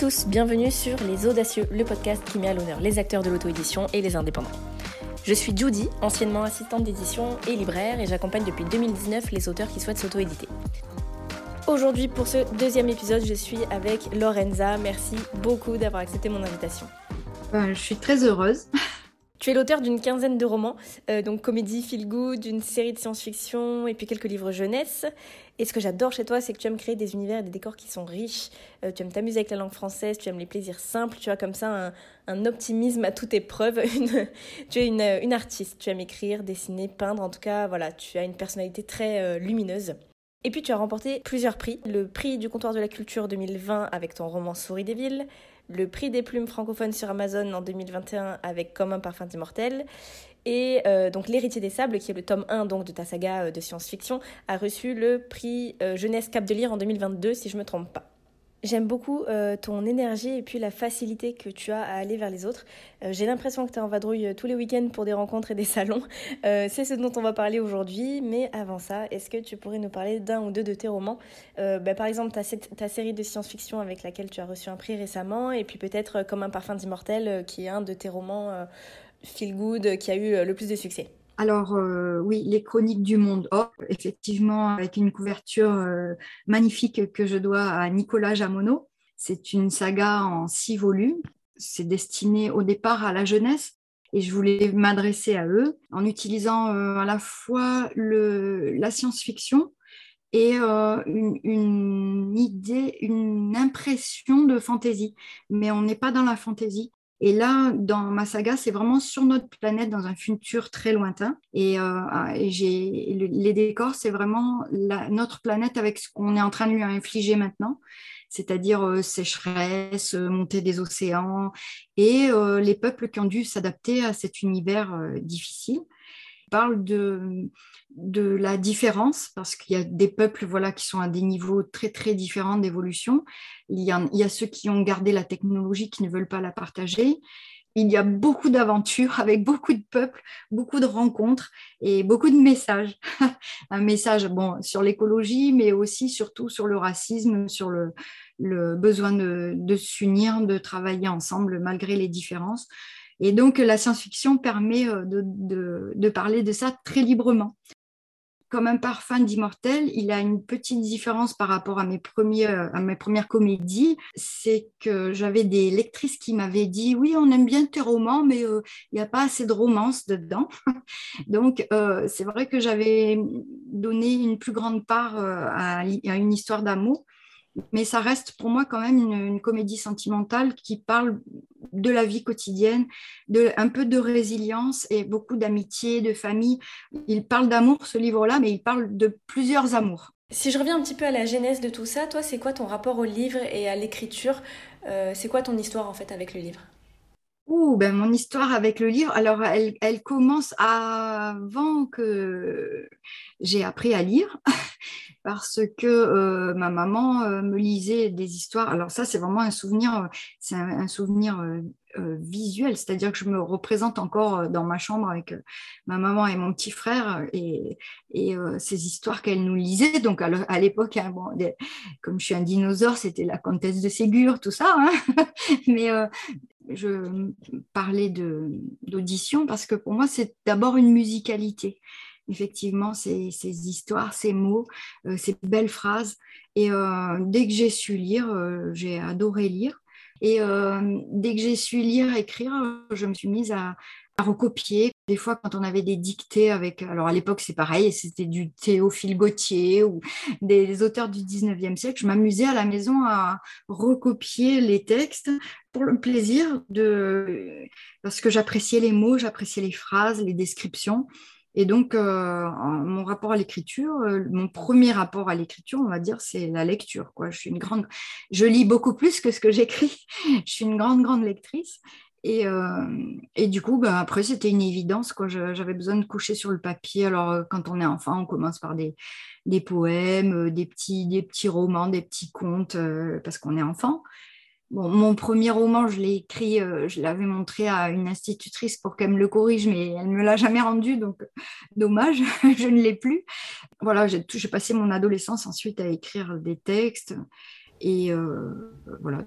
tous, bienvenue sur Les Audacieux, le podcast qui met à l'honneur les acteurs de l'auto-édition et les indépendants. Je suis Judy, anciennement assistante d'édition et libraire, et j'accompagne depuis 2019 les auteurs qui souhaitent s'auto-éditer. Aujourd'hui, pour ce deuxième épisode, je suis avec Lorenza. Merci beaucoup d'avoir accepté mon invitation. Ben, je suis très heureuse. Tu es l'auteur d'une quinzaine de romans, euh, donc comédie, feel good, d'une série de science-fiction et puis quelques livres jeunesse. Et ce que j'adore chez toi, c'est que tu aimes créer des univers et des décors qui sont riches. Euh, tu aimes t'amuser avec la langue française, tu aimes les plaisirs simples, tu as comme ça un, optimisme à toute épreuve. tu es une, artiste, tu aimes écrire, dessiner, peindre. En tout cas, voilà, tu as une personnalité très euh, lumineuse. Et puis tu as remporté plusieurs prix. Le prix du comptoir de la culture 2020 avec ton roman Souris des villes, le prix des plumes francophones sur Amazon en 2021 avec Comme un parfum immortel. Et euh, donc L'héritier des sables, qui est le tome 1 donc, de ta saga euh, de science-fiction, a reçu le prix euh, Jeunesse Cap de Lire en 2022, si je ne me trompe pas. J'aime beaucoup euh, ton énergie et puis la facilité que tu as à aller vers les autres. Euh, j'ai l'impression que tu es en vadrouille euh, tous les week-ends pour des rencontres et des salons. c'est ce dont on va parler aujourd'hui. Mais avant ça, est-ce que tu pourrais nous parler d'un ou deux de tes romans? Bah, Par exemple, ta, ta série de science-fiction avec laquelle tu as reçu un prix récemment. Et puis peut-être Comme un parfum d'immortel, qui est un de tes romans feel good qui a eu le plus de succès. Alors euh, oui, les chroniques du monde Or, effectivement, avec une couverture euh, magnifique que je dois à Nicolas Jamono. C'est une saga en six volumes. C'est destiné au départ à la jeunesse et je voulais m'adresser à eux en utilisant euh, à la fois la science-fiction et une, une, idée, une impression de fantaisie. Mais on n'est pas dans la fantaisie. Et là, dans ma saga, c'est vraiment sur notre planète, dans un futur très lointain. Et, euh, les décors, c'est vraiment notre planète avec ce qu'on est en train de lui infliger maintenant, c'est-à-dire euh, sécheresse, euh, montée des océans, et les peuples qui ont dû s'adapter à cet univers difficile parle de, de la différence, parce qu'il y a des peuples voilà, qui sont à des niveaux très très différents d'évolution. Il, y a, ceux qui ont gardé la technologie, qui ne veulent pas la partager. Il y a beaucoup d'aventures avec beaucoup de peuples, beaucoup de rencontres et beaucoup de messages. Un message bon, sur l'écologie, mais aussi surtout sur le racisme, sur le, besoin de, de s'unir, de travailler ensemble malgré les différences. Et donc, la science-fiction permet euh, de, parler de ça très librement. Comme un parfum d'immortel, il a une petite différence par rapport à mes, premiers, euh, à mes premières comédies. C'est que j'avais des lectrices qui m'avaient dit Oui, on aime bien tes romans, mais euh, il n'y a pas assez de romance dedans. Donc, c'est vrai que j'avais donné une plus grande part à une histoire d'amour mais ça reste pour moi quand même une, comédie sentimentale qui parle de la vie quotidienne, de, un peu de résilience et beaucoup d'amitié, de famille. Il parle d'amour, ce livre-là, mais il parle de plusieurs amours. Si je reviens un petit peu à la genèse de tout ça, toi, c'est quoi ton rapport au livre et à l'écriture? Euh, C'est quoi ton histoire en fait avec le livre? Ouh, ben mon histoire avec le livre, alors elle, commence avant que j'ai appris à lire. parce que euh, ma maman euh, me lisait des histoires. Alors ça, c'est vraiment un souvenir, c'est un, souvenir euh, visuel, c'est-à-dire que je me représente encore dans ma chambre avec ma maman et mon petit frère et, ces histoires qu'elle nous lisait. Donc à l'époque, hein, bon, comme je suis un dinosaure, c'était la comtesse de Ségur, tout ça. Hein Mais je parlais d'audition parce que pour moi, c'est d'abord une musicalité effectivement ces, histoires, ces mots, euh, ces belles phrases. Et euh, dès que j'ai su lire, euh, j'ai adoré lire. Et dès que j'ai su lire, écrire, je me suis mise à, recopier. Des fois, quand on avait des dictées avec, alors à l'époque c'est pareil, c'était du Théophile Gautier ou des, auteurs du 19e siècle, je m'amusais à la maison à recopier les textes pour le plaisir de, parce que j'appréciais les mots, j'appréciais les phrases, les descriptions. Et donc, euh, mon rapport à l'écriture, euh, mon premier rapport à l'écriture, on va dire, c'est la lecture. Quoi. Je une grande, je lis beaucoup plus que ce que j'écris. je suis une grande, grande lectrice. Et, euh, du coup, ben, après, c'était une évidence. J'avais besoin de coucher sur le papier. Alors, quand on est enfant, on commence par des, poèmes, des petits romans, des petits contes, parce qu'on est enfant mon premier roman, je l'ai écrit, euh, je l'avais montré à une institutrice pour qu'elle me le corrige, mais elle ne me l'a jamais rendu, donc dommage, je ne l'ai plus. Voilà, j'ai passé mon adolescence ensuite à écrire des textes, et euh, voilà.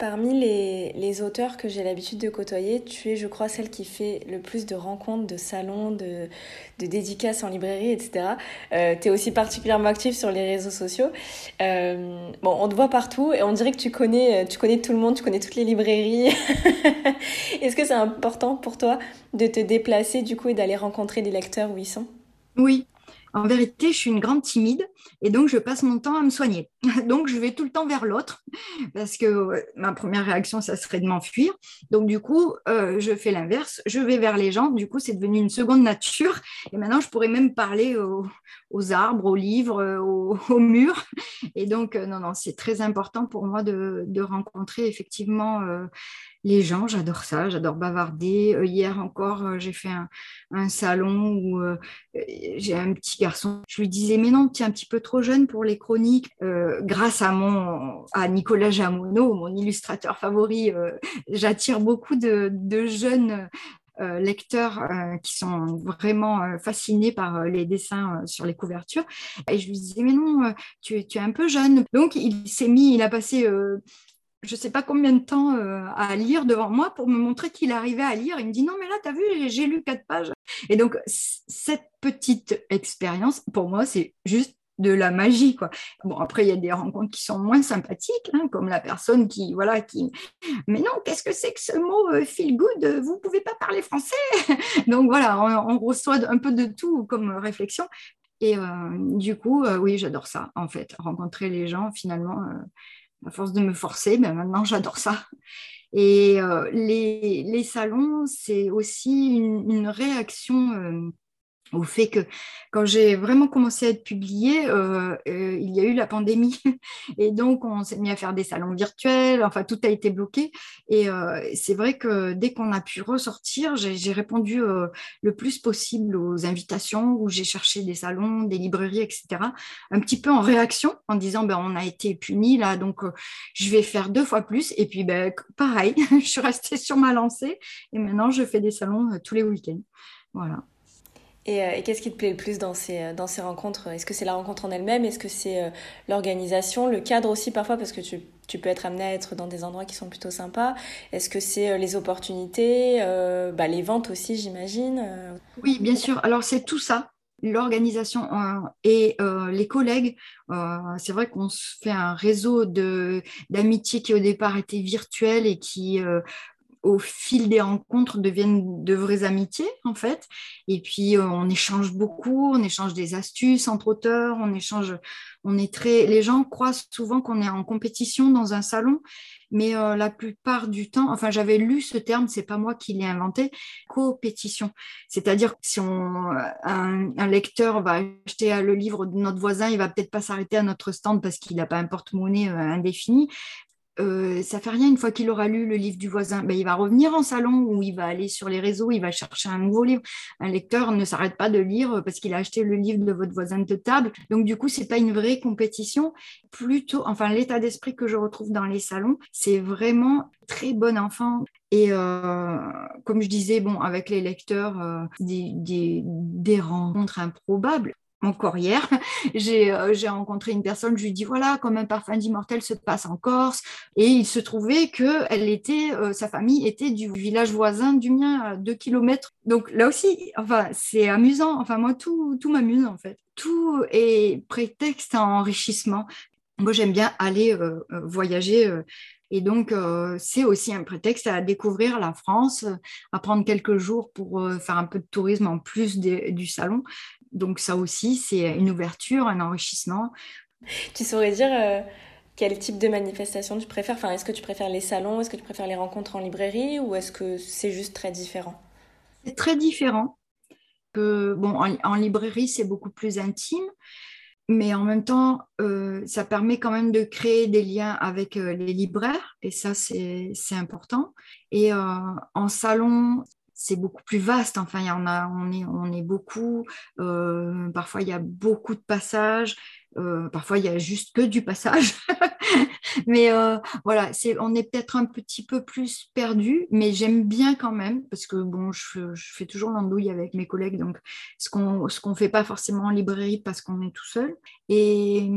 Parmi les, auteurs que j'ai l'habitude de côtoyer, tu es, je crois, celle qui fait le plus de rencontres, de salons, de, dédicaces en librairie, etc. Euh, tu es aussi particulièrement active sur les réseaux sociaux. Euh, bon, on te voit partout et on dirait que tu connais, tu connais tout le monde, tu connais toutes les librairies. Est-ce que c'est important pour toi de te déplacer du coup et d'aller rencontrer des lecteurs où ils sont? Oui, en vérité, je suis une grande timide et donc je passe mon temps à me soigner. Donc je vais tout le temps vers l'autre parce que ma première réaction, ça serait de m'enfuir. Donc du coup, euh, je fais l'inverse, je vais vers les gens. Du coup, c'est devenu une seconde nature et maintenant, je pourrais même parler aux, arbres, aux livres, aux, murs. Et donc, euh, non, non, c'est très important pour moi de, rencontrer effectivement euh, les gens, j'adore ça, j'adore bavarder. Euh, hier encore, euh, j'ai fait un, salon où euh, j'ai un petit garçon. Je lui disais, mais non, tu es un petit peu trop jeune pour les chroniques. grâce à, mon, à Nicolas Jamono, mon illustrateur favori, j'attire beaucoup de, jeunes lecteurs qui sont vraiment fascinés par les dessins sur les couvertures. Et je lui disais, mais non, tu, tu es un peu jeune. Donc, il s'est mis, il a passé je ne sais pas combien de temps euh, à lire devant moi pour me montrer qu'il arrivait à lire. Il me dit non, mais là, tu as vu, j'ai lu quatre pages. Et donc, cette petite expérience, pour moi, c'est juste de la magie quoi. Bon après il y a des rencontres qui sont moins sympathiques hein, comme la personne qui voilà qui mais non qu'est-ce que c'est que ce mot euh, feel good? Vous pouvez pas parler français donc voilà on, reçoit un peu de tout comme réflexion et euh, du coup oui j'adore ça en fait rencontrer les gens finalement à force de me forcer, ben maintenant j'adore ça. Et euh, les, les, salons, c'est aussi une, une réaction euh, au fait que quand j'ai vraiment commencé à être publiée, euh, euh, il y a eu la pandémie et donc on s'est mis à faire des salons virtuels, enfin tout a été bloqué et euh, c'est vrai que dès qu'on a pu ressortir, j'ai répondu le plus possible aux invitations où j'ai cherché des salons, des librairies, etc. Un petit peu en réaction en disant ben on a été punis là donc je vais faire deux fois plus et puis ben pareil, je suis restée sur ma lancée et maintenant je fais des salons tous les week-ends. Voilà. Euh, et, qu'est-ce qui te plaît le plus dans ces, euh, dans ces rencontres? Est-ce que c'est la rencontre en elle-même? Est-ce que c'est euh, l'organisation, le cadre aussi parfois? Parce que tu, tu, peux être amené à être dans des endroits qui sont plutôt sympas. Est-ce que c'est les opportunités bah, Les ventes aussi, j'imagine Oui, bien sûr. Alors c'est tout ça l'organisation et les collègues. c'est vrai qu'on se fait un réseau d'amitié qui au départ était virtuel et qui au fil des rencontres deviennent de vraies amitiés en fait. Et puis euh, on échange beaucoup, on échange des astuces entre auteurs, on échange, on est très, les gens croient souvent qu'on est en compétition dans un salon, mais euh, la plupart du temps, enfin j'avais lu ce terme, c'est pas moi qui l'ai inventé, compétition. C'est-à-dire si on, un, un, lecteur va acheter le livre de notre voisin, il va peut-être pas s'arrêter à notre stand parce qu'il n'a pas un porte-monnaie euh, indéfini, euh, ça fait rien une fois qu'il aura lu le livre du voisin. Ben, il va revenir en salon ou il va aller sur les réseaux, il va chercher un nouveau livre. Un lecteur ne s'arrête pas de lire parce qu'il a acheté le livre de votre voisin de table. Donc du coup, c'est pas une vraie compétition. Plutôt, enfin, l'état d'esprit que je retrouve dans les salons, c'est vraiment très bon enfant. Et euh, comme je disais, bon, avec les lecteurs, euh, des rencontres improbables encore hier, euh, j'ai rencontré une personne, je lui dis voilà, comme un parfum d'immortel se passe en Corse, et il se trouvait que elle était, euh, sa famille était du village voisin du mien, à deux kilomètres. Donc là aussi, enfin, c'est amusant. Enfin, moi, tout, tout m'amuse en fait. Tout est prétexte à enrichissement. Moi, j'aime bien aller euh, voyager. Et donc, c'est aussi un prétexte à découvrir la France, à prendre quelques jours pour faire un peu de tourisme en plus du salon donc ça aussi, c'est une ouverture, un enrichissement. Tu saurais dire euh, quel type de manifestation tu préfères? Enfin, Est-ce que tu préfères les salons? Est-ce que tu préfères les rencontres en librairie? Ou est-ce que c'est juste très différent? C'est très différent. Que, bon, en, librairie, c'est beaucoup plus intime. Mais en même temps, euh, ça permet quand même de créer des liens avec euh, les libraires, et ça, c'est important. Et en salon, c'est beaucoup plus vaste. Enfin, y en a, on est, beaucoup. Euh, parfois, il y a beaucoup de passages. Parfois, il y a juste que du passage. mais voilà, c'est, on est peut-être un petit peu plus perdu, mais j'aime bien quand même, parce que bon, je, fais toujours l'andouille avec mes collègues, donc ce qu'on ce qu'on fait pas forcément en librairie parce qu'on est tout seul. Et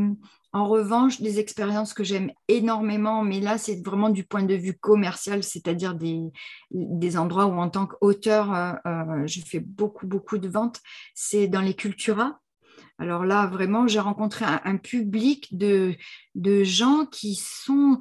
en revanche, des expériences que j'aime énormément, mais là, c'est vraiment du point de vue commercial, c'est-à-dire des, des, endroits où, en tant qu'auteur, euh, euh, je fais beaucoup, beaucoup de ventes, c'est dans les culturas. Alors là, vraiment, j'ai rencontré un, public de gens qui sont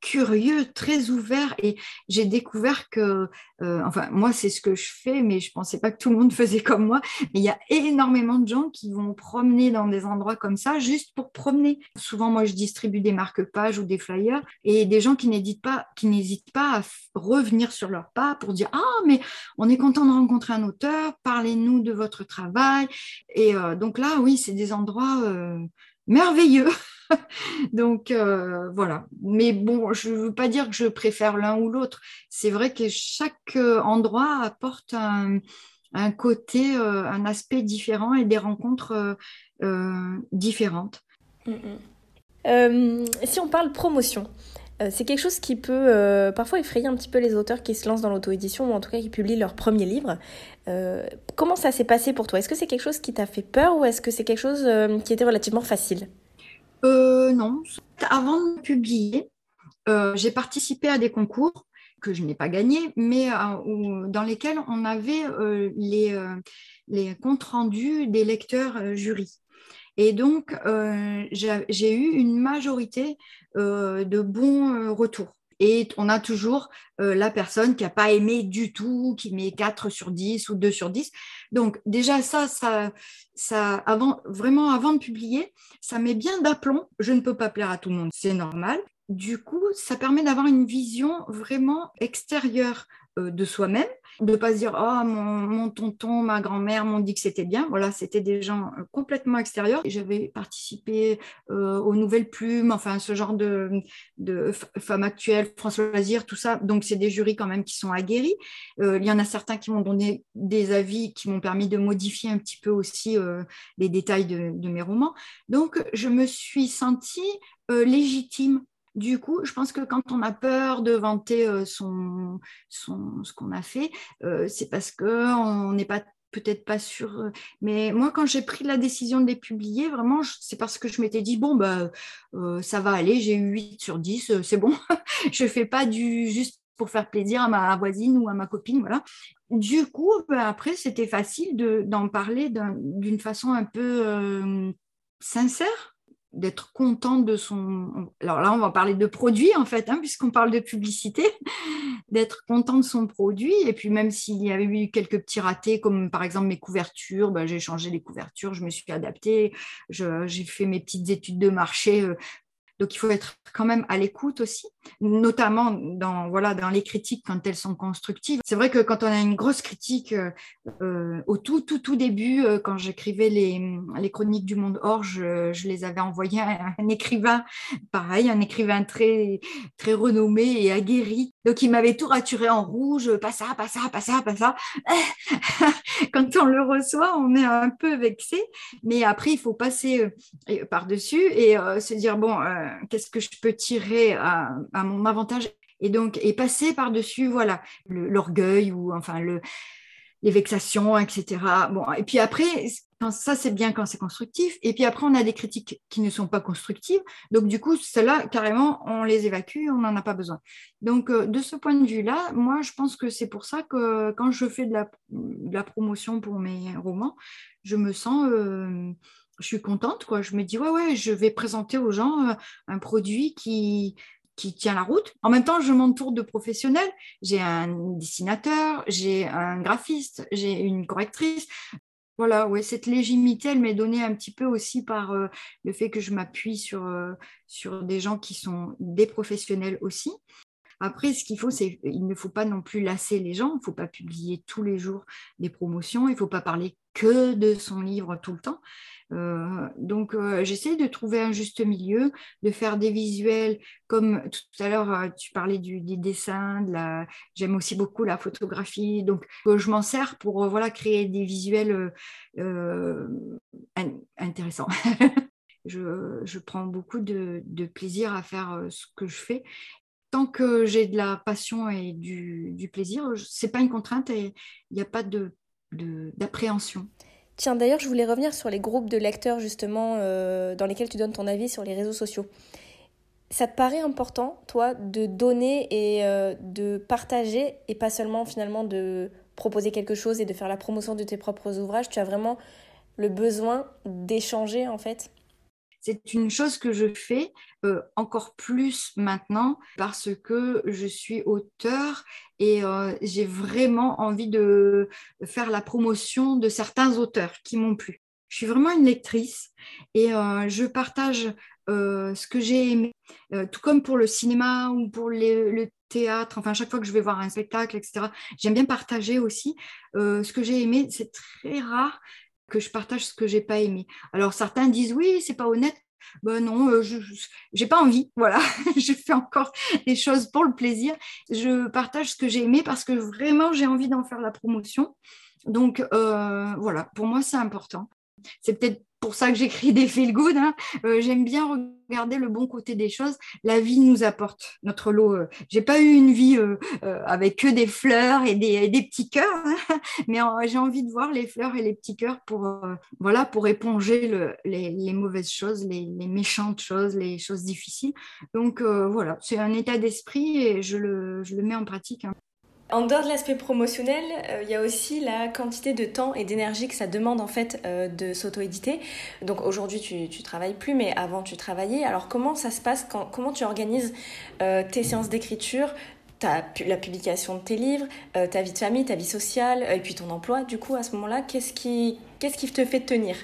curieux, très ouvert et j'ai découvert que, euh, enfin moi c'est ce que je fais, mais je pensais pas que tout le monde faisait comme moi. Mais il y a énormément de gens qui vont promener dans des endroits comme ça juste pour promener. Souvent moi je distribue des marque-pages ou des flyers et des gens qui n'hésitent pas, qui n'hésitent pas à revenir sur leur pas pour dire ah mais on est content de rencontrer un auteur, parlez-nous de votre travail. Et euh, donc là oui c'est des endroits euh, merveilleux. Donc euh, voilà. Mais bon, je ne veux pas dire que je préfère l'un ou l'autre. C'est vrai que chaque euh, endroit apporte un, côté, euh, un aspect différent et des rencontres différentes. Mm, mm. si on parle promotion, c'est quelque chose qui peut parfois effrayer un petit peu les auteurs qui se lancent dans l'auto-édition ou en tout cas qui publient leur premier livre. comment ça s'est passé pour toi? Est-ce que c'est quelque chose qui t'a fait peur ou est-ce que c'est quelque chose qui était relativement facile? Euh, Non. Avant de publier, euh, j'ai participé à des concours que je n'ai pas gagnés, mais euh, dans lesquels on avait euh, les, les comptes rendus des lecteurs jury. Et donc, j'ai eu une majorité de bons retours. Et on a toujours la personne qui n'a pas aimé du tout, qui met 4 sur 10 ou 2 sur 10. Donc déjà ça, ça, ça avant, vraiment avant de publier, ça met bien d'aplomb. Je ne peux pas plaire à tout le monde, c'est normal. Du coup, ça permet d'avoir une vision vraiment extérieure euh, de soi-même, de pas se dire oh mon, tonton, ma grand-mère m'ont dit que c'était bien. Voilà, c'était des gens euh, complètement extérieurs. J'avais participé euh, aux Nouvelles Plumes, enfin ce genre de, de femmes actuelles, François Lazire, tout ça. Donc c'est des jurys quand même qui sont aguerris. il y en a certains qui m'ont donné des avis qui m'ont permis de modifier un petit peu aussi les détails de, mes romans. Donc je me suis sentie légitime du coup, je pense que quand on a peur de vanter euh, son, ce qu'on a fait, euh, c'est parce qu'on n'est pas peut-être pas sûr. Euh, mais moi, quand j'ai pris la décision de les publier, vraiment, c'est parce que je m'étais dit, bon, bah, ça va aller, j'ai eu 8 sur 10, c'est bon. je ne fais pas du juste pour faire plaisir à ma voisine ou à ma copine, voilà. Du coup, bah, après, c'était facile d'en parler d'une façon un peu sincère d'être contente de son... Alors là, on va parler de produit en fait, hein, puisqu'on parle de publicité, d'être content de son produit. Et puis même s'il y avait eu quelques petits ratés, comme par exemple mes couvertures, ben, j'ai changé les couvertures, je me suis adaptée, j'ai fait mes petites études de marché euh, donc il faut être quand même à l'écoute aussi, notamment dans, voilà, dans les critiques quand elles sont constructives. C'est vrai que quand on a une grosse critique euh, au tout, tout, tout début, euh, quand j'écrivais les, les, chroniques du monde hors, je, je les avais envoyées à un écrivain, pareil, un écrivain très, très renommé et aguerri. Donc il m'avait tout raturé en rouge, pas ça, pas ça, pas ça, pas ça. quand on le reçoit, on est un peu vexé, mais après il faut passer euh, par-dessus et se dire, bon, qu'est-ce que je peux tirer à, mon avantage? Et donc et passer par dessus voilà l'orgueil ou enfin le les vexations etc bon et puis après ça c'est bien quand c'est constructif. Et puis après on a des critiques qui ne sont pas constructives. Donc du coup celles-là carrément on les évacue on n'en a pas besoin. Donc euh, de ce point de vue là moi je pense que c'est pour ça que quand je fais de la, promotion pour mes romans je me sens euh, je suis contente, quoi. Je me dis, ouais, ouais, je vais présenter aux gens euh, un produit qui, qui tient la route. En même temps, je m'entoure de professionnels. J'ai un dessinateur, j'ai un graphiste, j'ai une correctrice. Voilà, ouais, cette légitimité, elle m'est donnée un petit peu aussi par euh, le fait que je m'appuie sur, euh, sur des gens qui sont des professionnels aussi. Après, ce qu'il faut, c'est il ne faut pas non plus lasser les gens. Il ne faut pas publier tous les jours des promotions. Il ne faut pas parler que de son livre tout le temps. Euh, donc, euh, j'essaie de trouver un juste milieu, de faire des visuels, comme tout à l'heure, euh, tu parlais du, des dessins, j'aime aussi beaucoup la photographie, donc je m'en sers pour voilà, créer des visuels intéressants. Je, prends beaucoup de, plaisir à faire ce que je fais. Tant que j'ai de la passion et du, plaisir, ce n'est pas une contrainte et il n'y a pas d'appréhension. Tiens, d'ailleurs, je voulais revenir sur les groupes de lecteurs, justement, dans lesquels tu donnes ton avis sur les réseaux sociaux. Ça te paraît important, toi, de donner et de partager et pas seulement finalement de proposer quelque chose et de faire la promotion de tes propres ouvrages, tu as vraiment le besoin d'échanger en fait? C'est une chose que je fais euh, encore plus maintenant parce que je suis auteur et euh, j'ai vraiment envie de faire la promotion de certains auteurs qui m'ont plu. Je suis vraiment une lectrice et euh, je partage ce que j'ai aimé, tout comme pour le cinéma ou pour le théâtre, enfin chaque fois que je vais voir un spectacle, etc. J'aime bien partager aussi ce que j'ai aimé. C'est très rare que je partage ce que j'ai pas aimé. Alors certains disent oui, c'est pas honnête. Ben non, je j'ai pas envie. Voilà, je fais encore des choses pour le plaisir. Je partage ce que j'ai aimé parce que vraiment j'ai envie d'en faire la promotion. Donc voilà, pour moi c'est important. C'est peut-être pour ça que j'écris des feel good. Hein. Euh, j'aime bien regarder le bon côté des choses. La vie nous apporte notre lot. Euh. J'ai pas eu une vie euh, avec que des fleurs et des, petits cœurs, hein. mais j'ai envie de voir les fleurs et les petits cœurs pour voilà pour éponger les, mauvaises choses, les, méchantes choses, les choses difficiles. Donc voilà, c'est un état d'esprit et je le, je le mets en pratique. Hein. En dehors de l'aspect promotionnel, euh, il y a aussi la quantité de temps et d'énergie que ça demande en fait euh, de s'auto-éditer. Donc aujourd'hui tu, tu travailles plus, mais avant tu travaillais. Alors comment ça se passe Comment tu organises euh, tes séances d'écriture? La publication de tes livres, ta vie de famille, ta vie sociale, et puis ton emploi, du coup, à ce moment-là, qu'est-ce qui, qu'est-ce qui te fait tenir?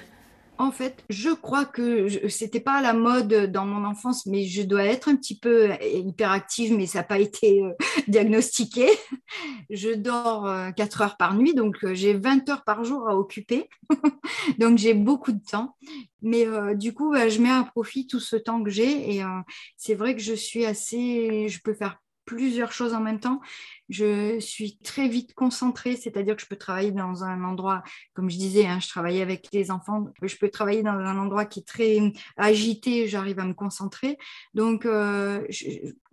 En fait, je crois que ce n'était pas à la mode dans mon enfance, mais je dois être un petit peu hyperactive, mais ça n'a pas été euh, diagnostiqué. Je dors 4 euh, heures par nuit, donc euh, j'ai 20 heures par jour à occuper. donc j'ai beaucoup de temps. Mais du coup, bah, je mets à profit tout ce temps que j'ai. Et c'est vrai que je suis assez, je peux faire plusieurs choses en même temps. Je suis très vite concentrée, c'est-à-dire que je peux travailler dans un endroit, comme je disais, hein, je travaillais avec les enfants, je peux travailler dans un endroit qui est très agité, j'arrive à me concentrer. Donc, euh,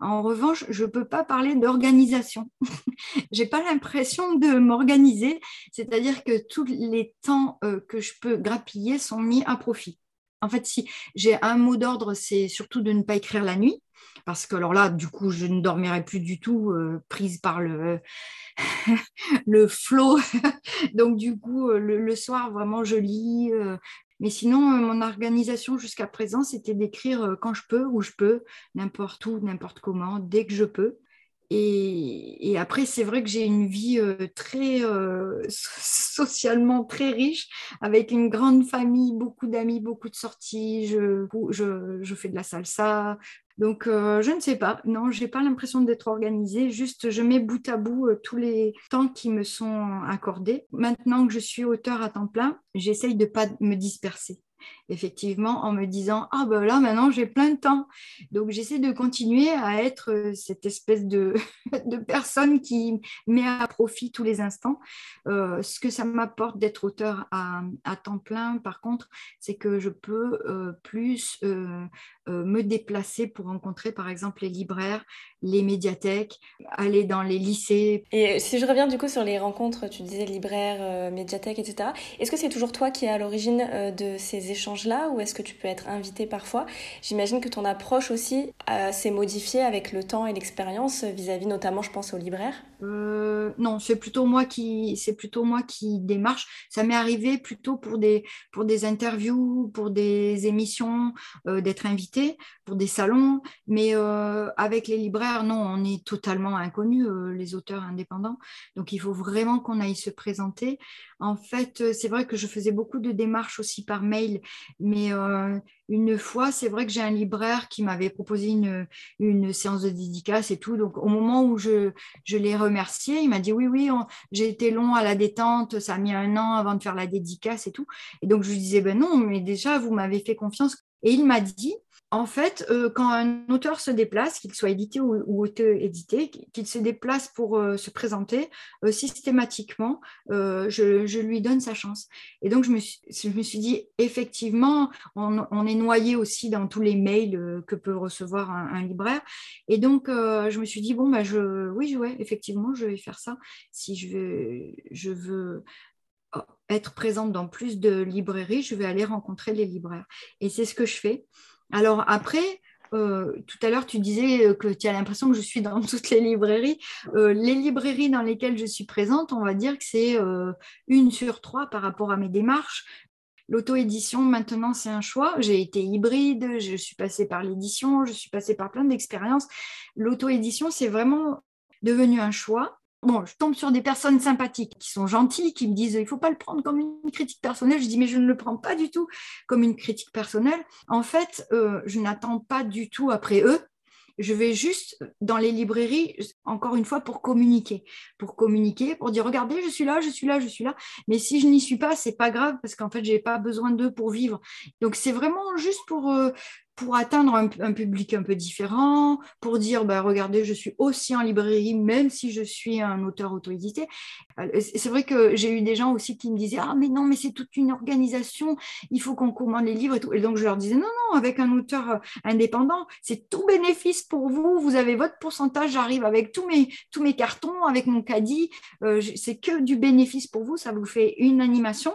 en revanche, je ne peux pas parler d'organisation. j'ai pas l'impression de m'organiser, c'est-à-dire que tous les temps euh, que je peux grappiller sont mis à profit. En fait, si j'ai un mot d'ordre, c'est surtout de ne pas écrire la nuit parce que alors là, du coup, je ne dormirai plus du tout, euh, prise par le, le flot. Donc, du coup, euh, le, soir, vraiment, je lis. Euh. mais sinon, mon organisation jusqu'à présent, c'était d'écrire quand je peux, où je peux, n'importe où, n'importe comment, dès que je peux. Et, après, c'est vrai que j'ai une vie très socialement très riche, avec une grande famille, beaucoup d'amis, beaucoup de sorties. Je, je, fais de la salsa, donc, euh, je ne sais pas. Non, je n'ai pas l'impression d'être organisée. Juste, je mets bout à bout euh, tous les temps qui me sont accordés. Maintenant que je suis auteur à temps plein, j'essaye de ne pas me disperser effectivement, en me disant Ah ben là, maintenant, j'ai plein de temps. Donc, j'essaie de continuer à être euh, cette espèce de, de personne qui met à profit tous les instants. Euh, ce que ça m'apporte d'être auteur à, temps plein, par contre, c'est que je peux euh, plus me déplacer pour rencontrer, par exemple, les libraires, les médiathèques, aller dans les lycées. Et si je reviens du coup sur les rencontres, tu disais libraires, médiathèques, etc., est-ce que c'est toujours toi qui es à l'origine de ces échanges-là ou est-ce que tu peux être invité parfois? J'imagine que ton approche aussi euh, s'est modifiée avec le temps et l'expérience vis-à-vis notamment, je pense, aux libraires? Euh, non, c'est plutôt moi qui c'est plutôt moi qui démarche. Ça m'est arrivé plutôt pour des pour des interviews, pour des émissions, euh, d'être invité, pour des salons. Mais avec les libraires, non, on est totalement inconnus, les auteurs indépendants. Donc il faut vraiment qu'on aille se présenter. En fait, c'est vrai que je faisais beaucoup de démarches aussi par mail mais euh, une fois, c'est vrai que j'ai un libraire qui m'avait proposé une, une, séance de dédicace et tout. Donc, au moment où je, je l'ai remercié, il m'a dit Oui, oui, j'ai été long à la détente, ça a mis un an avant de faire la dédicace et tout. Et donc, je lui disais Ben non, mais déjà, vous m'avez fait confiance. Et il m'a dit en fait, euh, quand un auteur se déplace, qu'il soit édité ou, auto-édité, qu'il se déplace pour euh, se présenter, euh, systématiquement, je, lui donne sa chance. Et donc, je me suis, dit, effectivement, on, est noyé aussi dans tous les mails que peut recevoir un, libraire. Et donc, je me suis dit, bon, bah, je, oui, ouais, effectivement, je vais faire ça. Si je veux, je veux être présente dans plus de librairies, je vais aller rencontrer les libraires. Et c'est ce que je fais. Alors après, euh, tout à l'heure, tu disais que tu as l'impression que je suis dans toutes les librairies. Euh, les librairies dans lesquelles je suis présente, on va dire que c'est euh, une sur trois par rapport à mes démarches. L'auto-édition, maintenant, c'est un choix. J'ai été hybride, je suis passée par l'édition, je suis passée par plein d'expériences. L'auto-édition, c'est vraiment devenu un choix bon, je tombe sur des personnes sympathiques qui sont gentilles, qui me disent il faut pas le prendre comme une critique personnelle. Je dis mais je ne le prends pas du tout comme une critique personnelle. En fait, euh, je n'attends pas du tout après eux. Je vais juste dans les librairies, encore une fois, pour communiquer. Pour communiquer, pour dire regardez, je suis là, je suis là, je suis là. Mais si je n'y suis pas, c'est pas grave parce qu'en fait, je n'ai pas besoin d'eux pour vivre. Donc, c'est vraiment juste pour, euh, pour atteindre un, public un peu différent, pour dire, bah, regardez, je suis aussi en librairie, même si je suis un auteur auto-édité. Euh, c'est vrai que j'ai eu des gens aussi qui me disaient, ah, mais non, mais c'est toute une organisation, il faut qu'on commande les livres et tout. Et donc, je leur disais, non, non, avec un auteur euh, indépendant, c'est tout bénéfice pour vous, vous avez votre pourcentage, j'arrive avec tous mes, cartons, avec mon caddie, euh, c'est que du bénéfice pour vous, ça vous fait une animation.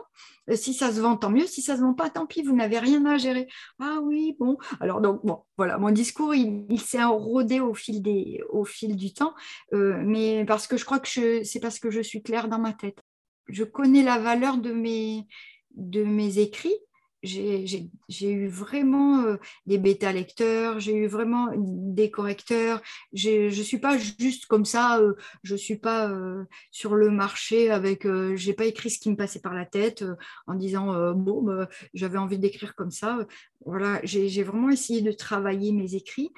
Euh, si ça se vend, tant mieux. Si ça se vend pas, tant pis, vous n'avez rien à gérer. Ah oui, bon. Alors donc bon, voilà, mon discours, il, s'est rodé au fil des, au fil du temps, euh, mais parce que je crois que c'est parce que je suis claire dans ma tête. Je connais la valeur de mes, de mes écrits j'ai eu vraiment euh, des bêta-lecteurs, j'ai eu vraiment des correcteurs. Je ne suis pas juste comme ça, euh, je ne suis pas euh, sur le marché avec. je n'ai pas écrit ce qui me passait par la tête en disant bon, bah, j'avais envie d'écrire comme ça. Voilà, j'ai vraiment essayé de travailler mes écrits.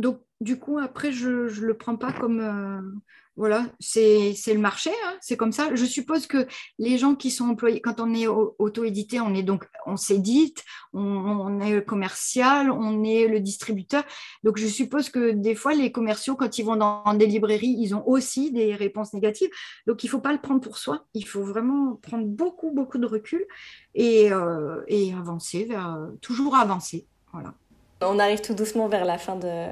Donc, du coup, après, je ne le prends pas comme voilà, c'est le marché, hein, c'est comme ça. Je suppose que les gens qui sont employés, quand on est auto-édité, on est donc, on s'édite, on, est commercial, on est le distributeur. Donc, je suppose que des fois, les commerciaux, quand ils vont dans, des librairies, ils ont aussi des réponses négatives. Donc, il ne faut pas le prendre pour soi. Il faut vraiment prendre beaucoup, beaucoup de recul et, euh, avancer toujours avancer. Voilà. On arrive tout doucement vers la fin de,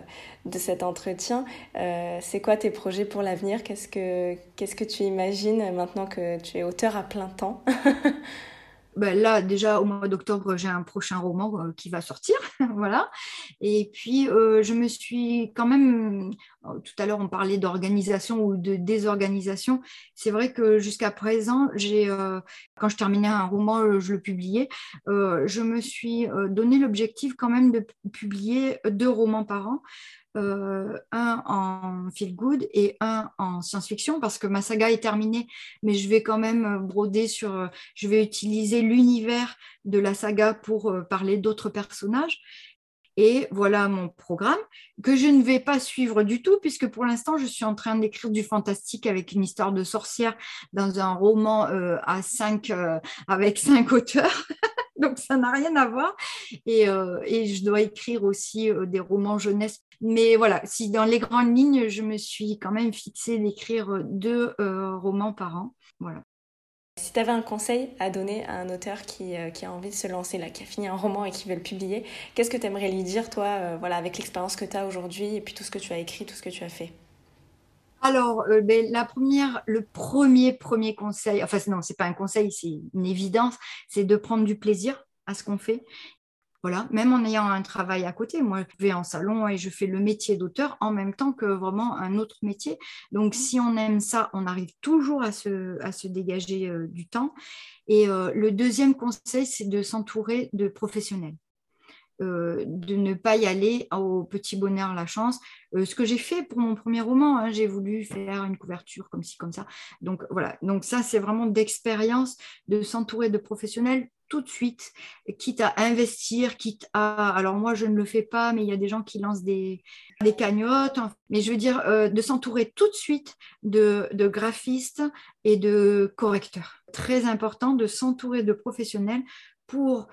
de cet entretien. Euh, c'est quoi tes projets pour l'avenir? Qu'est-ce que, qu'est-ce que tu imagines maintenant que tu es auteur à plein temps? ben là, déjà, au mois d'octobre, j'ai un prochain roman euh, qui va sortir. voilà. Et puis, euh, je me suis quand même. Euh, tout à l'heure, on parlait d'organisation ou de désorganisation. C'est vrai que jusqu'à présent, quand je terminais un roman, je le publiais. je me suis donné l'objectif quand même de publier deux romans par an. Euh, un en feel good et un en science-fiction parce que ma saga est terminée, mais je vais quand même euh, broder sur, euh, je vais utiliser l'univers de la saga pour parler d'autres personnages. Et voilà mon programme que je ne vais pas suivre du tout puisque pour l'instant je suis en train d'écrire du fantastique avec une histoire de sorcière dans un roman à cinq, avec cinq auteurs. Donc ça n'a rien à voir. Et, et, je dois écrire aussi des romans jeunesse mais voilà, si dans les grandes lignes, je me suis quand même fixée d'écrire deux euh, romans par an. Voilà. Si tu avais un conseil à donner à un auteur qui, euh, qui, a envie de se lancer, là, qui a fini un roman et qui veut le publier, qu'est-ce que tu aimerais lui dire, toi, euh, voilà, avec l'expérience que tu as aujourd'hui et puis tout ce que tu as écrit, tout ce que tu as fait? Alors, ben, la première, le premier, premier conseil, enfin non, c'est pas un conseil, c'est une évidence, c'est de prendre du plaisir à ce qu'on fait voilà, même en ayant un travail à côté, moi je vais en salon et je fais le métier d'auteur en même temps que vraiment un autre métier. Donc si on aime ça, on arrive toujours à se, à se dégager euh, du temps. Et euh, le deuxième conseil, c'est de s'entourer de professionnels. Euh, de ne pas y aller au petit bonheur, la chance. ce que j'ai fait pour mon premier roman, hein, j'ai voulu faire une couverture comme ci, comme ça. Donc voilà, donc ça c'est vraiment d'expérience, de s'entourer de professionnels tout de suite, quitte à investir, quitte à... Alors moi, je ne le fais pas, mais il y a des gens qui lancent des, des cagnottes. Mais je veux dire, euh, de s'entourer tout de suite de, de graphistes et de correcteurs. Très important de s'entourer de professionnels pour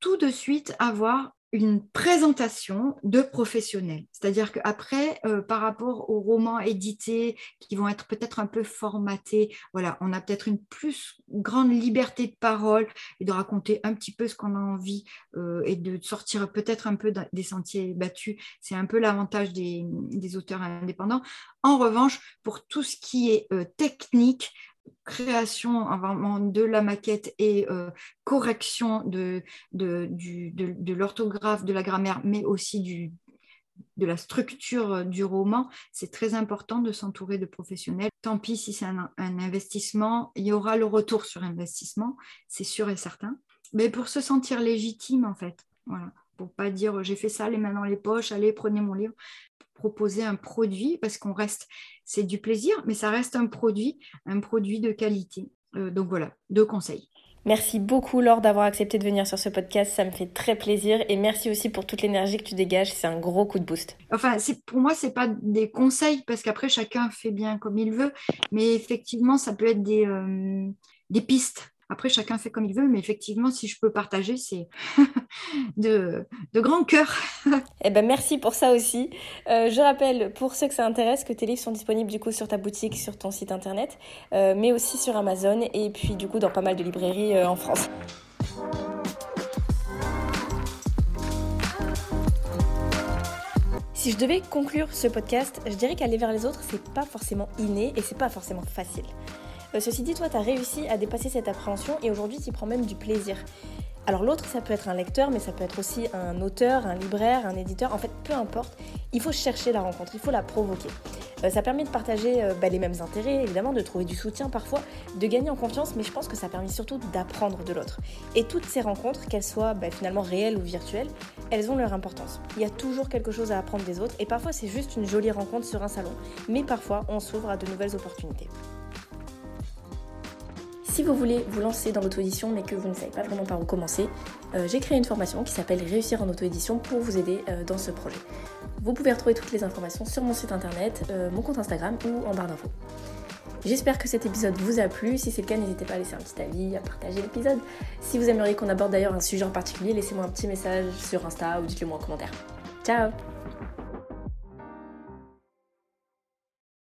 tout de suite avoir une présentation de professionnels. C'est-à-dire qu'après, euh, par rapport aux romans édités qui vont être peut-être un peu formatés, voilà, on a peut-être une plus grande liberté de parole et de raconter un petit peu ce qu'on a envie euh, et de sortir peut-être un peu des sentiers battus. C'est un peu l'avantage des, auteurs indépendants. En revanche, pour tout ce qui est euh, technique, création de la maquette et euh, correction de, l'orthographe, de la grammaire, mais aussi de la structure du roman, c'est très important de s'entourer de professionnels. Tant pis si c'est un, investissement, il y aura le retour sur investissement, c'est sûr et certain. Mais pour se sentir légitime, en fait, voilà, pour pas dire j'ai fait ça, les mains dans les poches, allez, prenez mon livre proposer un produit parce qu'on reste, c'est du plaisir, mais ça reste un produit, un produit de qualité. Euh, donc voilà, deux conseils. Merci beaucoup Laure d'avoir accepté de venir sur ce podcast, ça me fait très plaisir et merci aussi pour toute l'énergie que tu dégages, c'est un gros coup de boost. Enfin, pour moi c'est pas des conseils parce qu'après chacun fait bien comme il veut, mais effectivement ça peut être des, euh, des pistes après, chacun fait comme il veut, mais effectivement, si je peux partager, c'est de, de grand cœur. eh ben, merci pour ça aussi. Euh, je rappelle, pour ceux que ça intéresse, que tes livres sont disponibles du coup sur ta boutique, sur ton site internet, euh, mais aussi sur Amazon et puis du coup dans pas mal de librairies euh, en France. Si je devais conclure ce podcast, je dirais qu'aller vers les autres, c'est pas forcément inné et c'est pas forcément facile. Euh, ceci dit, toi, tu as réussi à dépasser cette appréhension et aujourd'hui, tu prends même du plaisir. Alors l'autre, ça peut être un lecteur, mais ça peut être aussi un auteur, un libraire, un éditeur, en fait, peu importe. Il faut chercher la rencontre, il faut la provoquer. Euh, ça permet de partager euh, bah, les mêmes intérêts, évidemment, de trouver du soutien parfois, de gagner en confiance, mais je pense que ça permet surtout d'apprendre de l'autre. Et toutes ces rencontres, qu'elles soient bah, finalement réelles ou virtuelles, elles ont leur importance. Il y a toujours quelque chose à apprendre des autres, et parfois c'est juste une jolie rencontre sur un salon, mais parfois on s'ouvre à de nouvelles opportunités. Si vous voulez vous lancer dans l'auto-édition mais que vous ne savez pas vraiment par où commencer, euh, j'ai créé une formation qui s'appelle Réussir en auto-édition pour vous aider euh, dans ce projet. Vous pouvez retrouver toutes les informations sur mon site internet, euh, mon compte Instagram ou en barre d'infos. J'espère que cet épisode vous a plu. Si c'est le cas, n'hésitez pas à laisser un petit avis, à partager l'épisode. Si vous aimeriez qu'on aborde d'ailleurs un sujet en particulier, laissez-moi un petit message sur Insta ou dites-le moi en commentaire. Ciao